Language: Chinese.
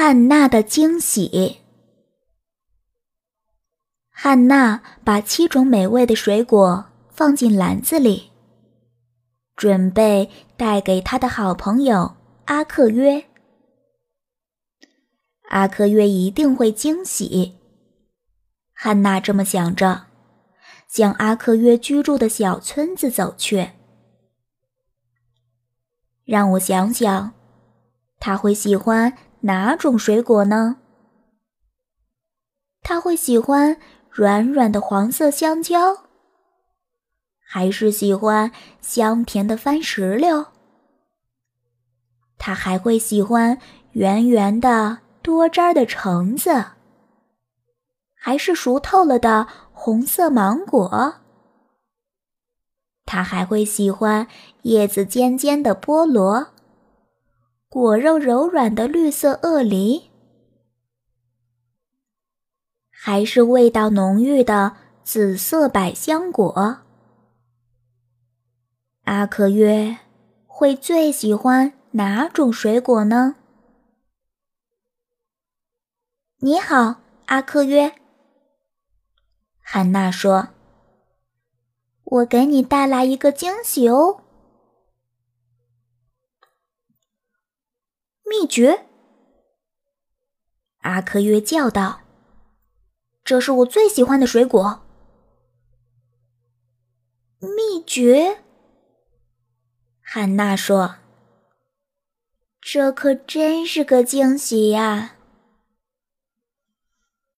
汉娜的惊喜。汉娜把七种美味的水果放进篮子里，准备带给她的好朋友阿克约。阿克约一定会惊喜。汉娜这么想着，向阿克约居住的小村子走去。让我想想，他会喜欢。哪种水果呢？他会喜欢软软的黄色香蕉，还是喜欢香甜的番石榴？他还会喜欢圆圆的多汁的橙子，还是熟透了的红色芒果？他还会喜欢叶子尖尖的菠萝？果肉柔软的绿色鳄梨，还是味道浓郁的紫色百香果？阿克约会最喜欢哪种水果呢？你好，阿克约。汉娜说：“我给你带来一个惊喜哦。”秘诀，阿克约叫道：“这是我最喜欢的水果。”秘诀，汉娜说：“这可真是个惊喜呀！”